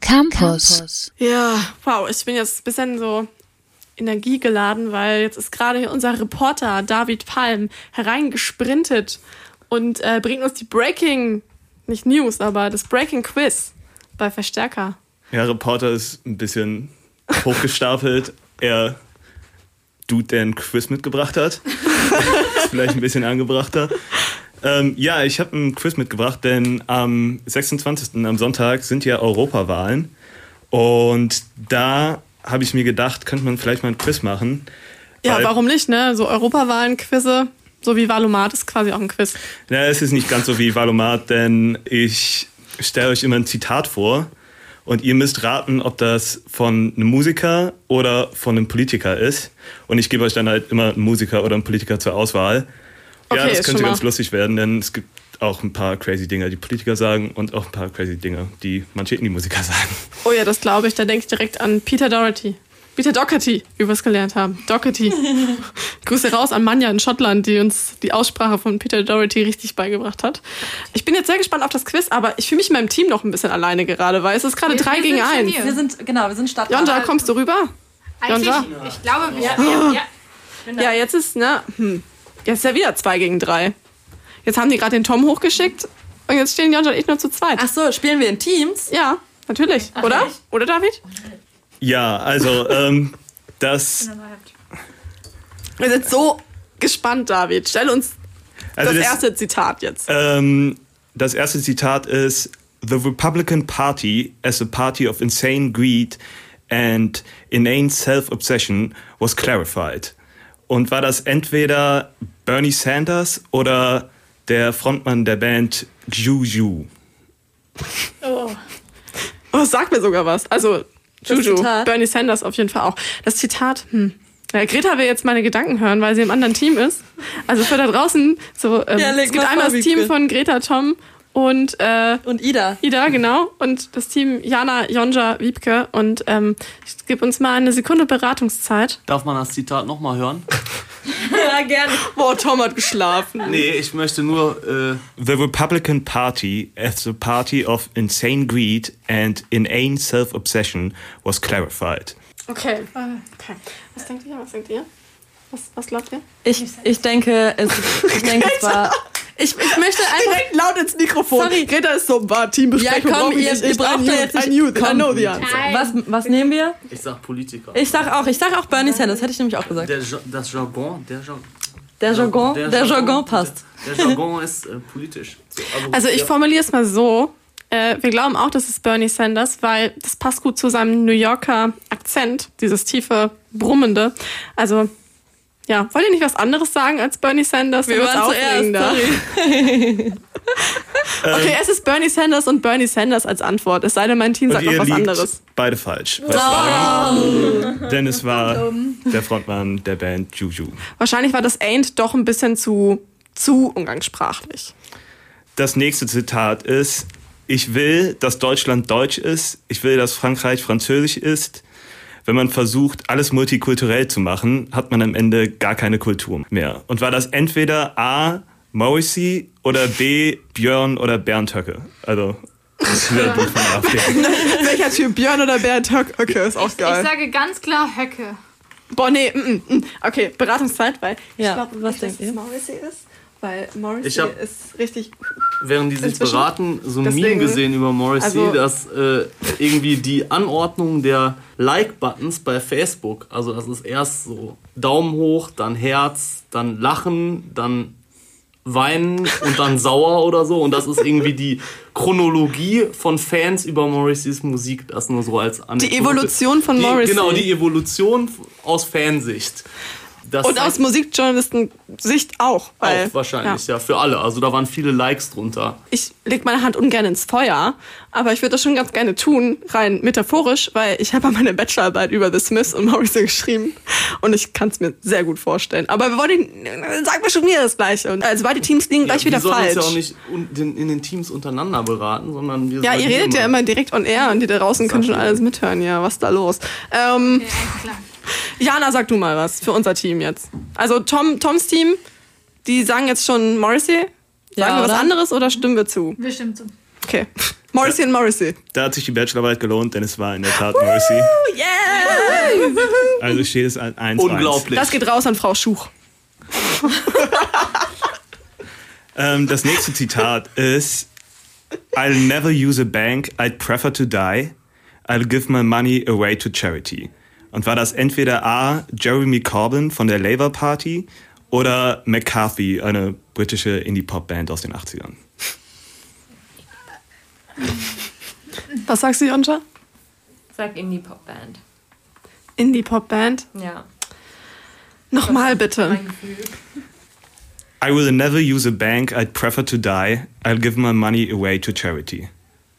Campus. Ja, wow, ich bin jetzt ein bisschen so energiegeladen, weil jetzt ist gerade hier unser Reporter David Palm hereingesprintet und äh, bringt uns die Breaking, nicht News, aber das Breaking Quiz bei Verstärker. Ja, Reporter ist ein bisschen hochgestapelt. er Dude, der ein Quiz mitgebracht hat. ist vielleicht ein bisschen angebrachter. Ähm, ja, ich habe ein Quiz mitgebracht, denn am 26. am Sonntag sind ja Europawahlen. Und da habe ich mir gedacht, könnte man vielleicht mal ein Quiz machen. Ja, warum nicht, ne? So Europawahlen-Quizze, so wie Valomat ist quasi auch ein Quiz. Ja, es ist nicht ganz so wie Valomat, denn ich stelle euch immer ein Zitat vor und ihr müsst raten, ob das von einem Musiker oder von einem Politiker ist. Und ich gebe euch dann halt immer einen Musiker oder einen Politiker zur Auswahl. Okay, ja, das könnte ganz lustig werden, denn es gibt auch ein paar crazy Dinge, die Politiker sagen und auch ein paar crazy Dinge, die manche Indie-Musiker sagen. Oh ja, das glaube ich. Da denke ich direkt an Peter Doherty. Peter Doherty, wie wir es gelernt haben. Doherty. Grüße raus an Manja in Schottland, die uns die Aussprache von Peter Doherty richtig beigebracht hat. Ich bin jetzt sehr gespannt auf das Quiz, aber ich fühle mich in meinem Team noch ein bisschen alleine gerade, weil es ist gerade drei gegen eins. Wir sind, genau, wir sind Stadt. Jonja, kommst du rüber? Jonja? Ich glaube, wir. Ja, ja, ja. ja, jetzt ist, ne? Hm. Jetzt ist ja wieder zwei gegen drei. Jetzt haben die gerade den Tom hochgeschickt und jetzt stehen Jonja und ich nur zu zweit. Ach so, spielen wir in Teams? Ja, natürlich. Ach, Oder? Echt? Oder, David? Ja, also, ähm, das. Wir sind so gespannt, David. Stell uns also das, das, erste Zitat jetzt. Ähm, das erste Zitat ist: The Republican Party, as a party of insane greed and inane self-obsession, was clarified. Und war das entweder Bernie Sanders oder der Frontmann der Band Juju. Oh. Oh, sag mir sogar was. Also, Juju, Bernie Sanders auf jeden Fall auch. Das Zitat, hm. Ja, Greta will jetzt meine Gedanken hören, weil sie im anderen Team ist. Also für da draußen, so, ähm, ja, es gibt einmal das Team von Greta, Tom und, äh, und Ida. Ida, genau. Und das Team Jana, Jonja, Wiebke. Und ähm, ich gebe uns mal eine Sekunde Beratungszeit. Darf man das Zitat nochmal hören? ja, gerne. Boah, Tom hat geschlafen. Nee, ich möchte nur. Äh The Republican Party, as a party of insane greed and inane self-obsession, was clarified. Okay. okay. Was denkt ihr? Was denkt ihr? Was, was glaubt ihr? Ich, ich denke, es, ich denke, es war. Ich, ich möchte einfach direkt laut ins Mikrofon. Sorry. Greta ist so, war Teambesprechung. Ja, komm, ihr, ihr braucht ja jetzt nicht. Youth, komm. I know the answer. Was, was nehmen wir? Ich sag Politiker. Ich sag auch, ich sag auch Bernie Sanders, hätte ich nämlich auch gesagt. Der, das Jargon, der Jargon. Der Jargon, der, der Jargon passt. Der, der Jargon ist äh, politisch. So, also, also ich ja. formuliere es mal so. Äh, wir glauben auch, das ist Bernie Sanders, weil das passt gut zu seinem New Yorker Akzent, dieses tiefe, brummende. Also ja, wollt ihr nicht was anderes sagen als Bernie Sanders? Wir waren aufregender. okay, es ist Bernie Sanders und Bernie Sanders als Antwort. Es sei denn, mein Team sagt noch was anderes. Beide falsch. Oh. Denn es war der Frontmann der Band Juju. Wahrscheinlich war das Ain't doch ein bisschen zu, zu umgangssprachlich. Das nächste Zitat ist, ich will, dass Deutschland deutsch ist. Ich will, dass Frankreich französisch ist wenn man versucht, alles multikulturell zu machen, hat man am Ende gar keine Kultur mehr. Und war das entweder A, Morrissey oder B, Björn oder Bernd Höcke? Also, das ist wieder du von AfD. Welcher Typ, Björn oder Bernd Höcke? Ist auch geil. Ich sage ganz klar Höcke. Boah, nee, mm, mm. mm. okay, Beratungszeit, weil ja, ich glaube, was denkt ihr? Morrissey ist. Weil Morrissey ist richtig. Während die sich beraten, so ein Deswegen, Meme gesehen über Morrissey, also, dass äh, irgendwie die Anordnung der Like-Buttons bei Facebook, also das ist erst so Daumen hoch, dann Herz, dann Lachen, dann weinen und dann sauer oder so. Und das ist irgendwie die Chronologie von Fans über Morrisseys Musik. Das nur so als Anekdote. Die Evolution von Morrissey. Genau, die Evolution aus Fansicht. Das und aus Musikjournalisten-Sicht auch. Weil, auch wahrscheinlich, ja. ja. für alle. Also da waren viele Likes drunter. Ich leg meine Hand ungern ins Feuer, aber ich würde das schon ganz gerne tun, rein metaphorisch, weil ich habe meine Bachelorarbeit über The Smiths und Morrison geschrieben und ich kann es mir sehr gut vorstellen. Aber wir wollen, sagen wir schon wieder das Gleiche. Und also beide Teams liegen ja, gleich wieder falsch. Wir sollen uns ja auch nicht in den Teams untereinander beraten, sondern wir Ja, ihr redet ja immer direkt on air und die da draußen können schon alles mithören. Ja, was ist da los? Ähm, okay, klar. Jana, sag du mal was für unser Team jetzt. Also Tom, Toms Team, die sagen jetzt schon Morrissey. Sagen ja, wir was anderes oder stimmen wir zu? Wir stimmen zu. Okay. Morrissey und Morrissey. Da hat sich die Bachelorarbeit gelohnt, denn es war in der Tat Morrissey. Yeah! Also steht es 1 Unglaublich. Das geht raus an Frau Schuch. ähm, das nächste Zitat ist I'll never use a bank, I'd prefer to die. I'll give my money away to charity. Und war das entweder A. Jeremy Corbyn von der Labour Party oder McCarthy, eine britische Indie-Pop-Band aus den 80ern? Was sagst du, Jonja? Sag Indie-Pop-Band. Indie-Pop-Band? Ja. Nochmal bitte. I will never use a bank, I'd prefer to die. I'll give my money away to charity.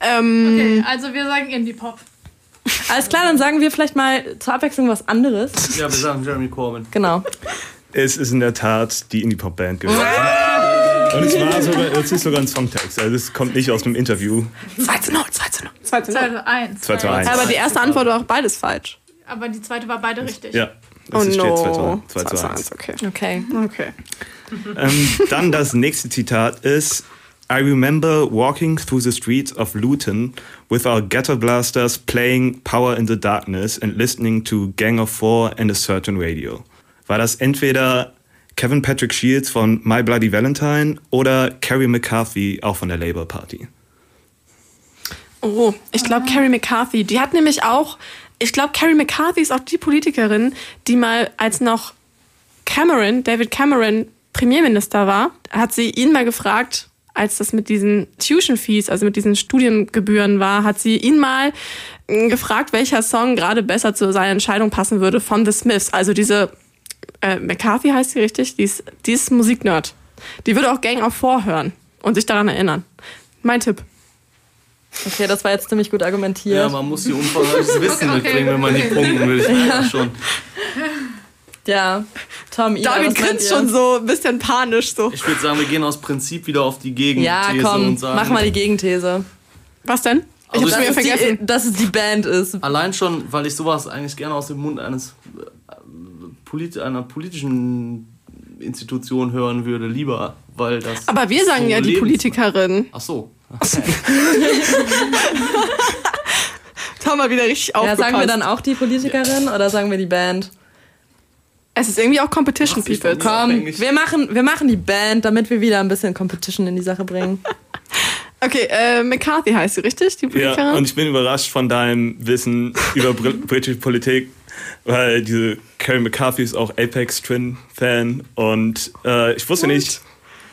Ähm, okay, also wir sagen Indie-Pop. Alles klar, dann sagen wir vielleicht mal zur Abwechslung was anderes. Ja, wir sagen Jeremy Corbyn. Genau. Es ist in der Tat die Indie-Pop-Band gewesen. Und es war sogar, es ist sogar ein Songtext. Also es kommt nicht aus einem Interview. 2 zu 0, 2 zu 0. 2 zu 0. 2 zu 1. 2 zu 1. Aber die erste Antwort war auch beides falsch. Aber die zweite war beide richtig. Ja. Oh Es steht no. 2 zu 1. Okay. Okay. Okay. Ähm, dann das nächste Zitat ist I remember walking through the streets of Luton with our ghetto blasters playing Power in the Darkness and listening to Gang of Four and a certain radio. War das entweder Kevin Patrick Shields von My Bloody Valentine oder Carrie McCarthy, auch von der Labour Party? Oh, ich glaube Carrie McCarthy. Die hat nämlich auch, ich glaube Carrie McCarthy ist auch die Politikerin, die mal als noch Cameron, David Cameron Premierminister war, hat sie ihn mal gefragt, als das mit diesen Tuition Fees, also mit diesen Studiengebühren war, hat sie ihn mal äh, gefragt, welcher Song gerade besser zu seiner Entscheidung passen würde von The Smiths. Also diese äh, McCarthy heißt sie richtig, die ist, die ist Musiknerd. Die würde auch Gang of Four hören und sich daran erinnern. Mein Tipp. Okay, das war jetzt ziemlich gut argumentiert. Ja, man muss hier umfangreiches Wissen Okay, okay. mitbringen, wenn man die punkten will. Ich ja. schon. Ja, Tom, Ida, David grinst ihr? schon so ein bisschen panisch so. Ich würde sagen, wir gehen aus Prinzip wieder auf die Gegenthese Ja, komm, und sagen. mach mal die Gegenthese. Was denn? Ich Also hab's mir vergessen. die, dass es die Band ist. Allein schon, weil ich sowas eigentlich gerne aus dem Mund eines äh, polit einer politischen Institution hören würde, lieber, weil das. Aber wir sagen so ja die lebens- Politikerin. Ach so. Da haben wir wieder richtig Ja, aufgepasst. sagen wir dann auch die Politikerin oder sagen wir die Band? Es ist irgendwie auch Competition Mach sich People. Komm, wir machen, wir machen die Band, damit wir wieder ein bisschen Competition in die Sache bringen. Okay, äh, McCarthy heißt sie, richtig? Die Ja, und ich bin überrascht von deinem Wissen über Br- britische Politik, weil diese Carrie McCarthy ist auch Apex Twin Fan und äh, ich wusste nicht,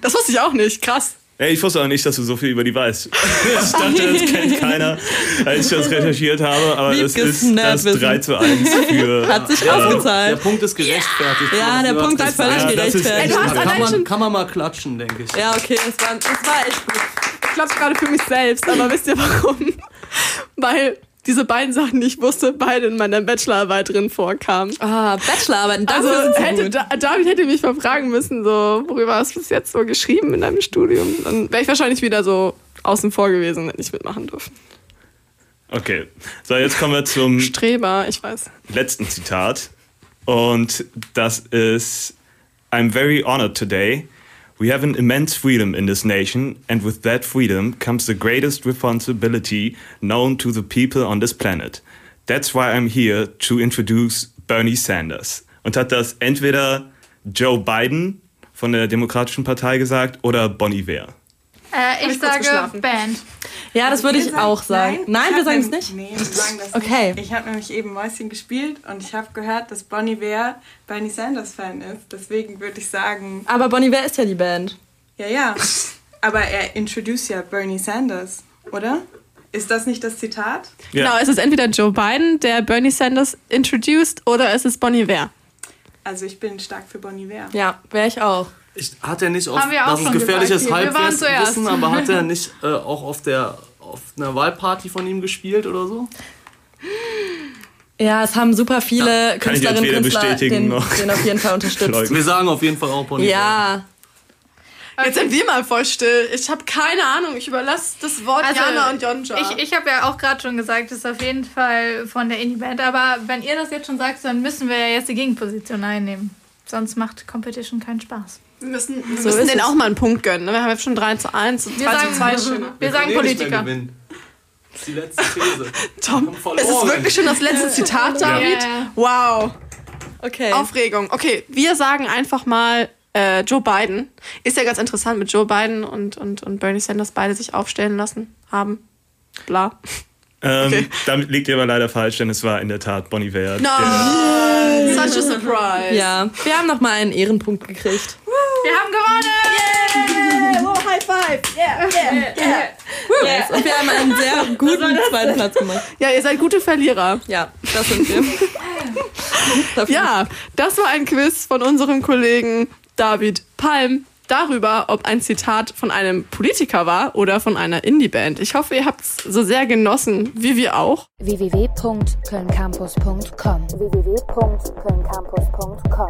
das wusste ich auch nicht. Krass. Ey, ich wusste auch nicht, dass du so viel über die weißt. Ich dachte, das kennt keiner, als ich das recherchiert habe, aber es ist das Nerdwissen. 3 zu 1 für. Hat sich Der ausgezahlt. Punkt ist gerechtfertigt. Ja, der Punkt ist völlig Ja, gerechtfertigt. Kann man, kann man mal klatschen, denke ich. Ja, okay, das war, das war echt gut. Ich glaube gerade für mich selbst, aber wisst ihr warum? Weil diese beiden Sachen, die ich wusste, beide in meiner Bachelorarbeit drin vorkamen. Ah, Bachelorarbeiten, das Also ist so hätte, gut. da, David hätte mich mal fragen müssen, so, worüber hast du bis jetzt so geschrieben in deinem Studium? Dann wäre ich wahrscheinlich wieder so außen vor gewesen und hätte nicht mitmachen dürfen. Okay, so jetzt kommen wir zum Streber, ich weiß. letzten Zitat. Und das ist I'm very honored today. We have an immense freedom in this nation, and with that freedom comes the greatest responsibility known to the people on this planet. That's why I'm here to introduce Bernie Sanders. Und hat das entweder Joe Biden von der Demokratischen Partei gesagt oder Bon Iver. Äh, ich ich sage? Band. Ja, das würde ich auch sagen. Nein, ich wir sagen es nicht. Nee, wir sagen das Okay. nicht. Ich habe nämlich eben Mäuschen gespielt und ich habe gehört, dass Bonnie Ware Bernie Sanders Fan ist. Deswegen würde ich sagen, Aber Bonnie, wer ist ja die Band? ja, ja. Aber er introduced ja Bernie Sanders, oder? Ist das nicht das Zitat? Ja. Genau, es ist entweder Joe Biden, der Bernie Sanders introduced, oder es ist Bon Iver. Also ich bin stark für Bonnie Ware. Ja, wäre ich auch. Ich, hat er nicht auf, das ist gefährliches Halbwissen, aber hat er nicht äh, auch auf der auf einer Wahlparty von ihm gespielt oder so? Ja, es haben super viele ich Künstlerinnen und Künstler bestätigen den, noch den auf jeden Fall unterstützt. Wir sagen auf jeden Fall auch Bonnie. ja, Jetzt sind wir mal voll still. Ich habe keine Ahnung. Ich überlasse das Wort Also, Jana und Jonja. Ich, ich habe ja auch gerade schon gesagt, das ist auf jeden Fall von der Indie-Band. Aber wenn ihr das jetzt schon sagt, dann müssen wir ja jetzt die Gegenposition einnehmen. Sonst macht Competition keinen Spaß. Wir müssen, wir So müssen denen es. auch mal einen Punkt gönnen. ne? Wir haben jetzt schon 3 zu 1 und Wir 2 sagen, zu 2 Stimmen. wir sagen Politiker. Das ist die letzte These. Tom, es ist wirklich schon das letzte Zitat, David. Ja. Wow. Okay. Aufregung. Okay, wir sagen einfach mal äh, Joe Biden. Ist ja ganz interessant mit Joe Biden und, und, und Bernie Sanders beide sich aufstellen lassen haben. Bla. Ähm, Okay. Damit liegt ihr aber leider falsch, denn es war in der Tat Bonnie Iver. No! Such a surprise. Ja, wir haben nochmal einen Ehrenpunkt gekriegt. Wir haben gewonnen! Oh, High Five! Yeah, yeah, yeah. Yes. Und wir haben einen sehr guten zweiten Platz gemacht. Ja, ihr seid gute Verlierer. Ja, das sind wir. Ja, das war ein Quiz von unserem Kollegen David Palm darüber, ob ein Zitat von einem Politiker war oder von einer Indie-Band. Ich hoffe, ihr habt es so sehr genossen, wie wir auch. www.kölncampus.com www.kölncampus.com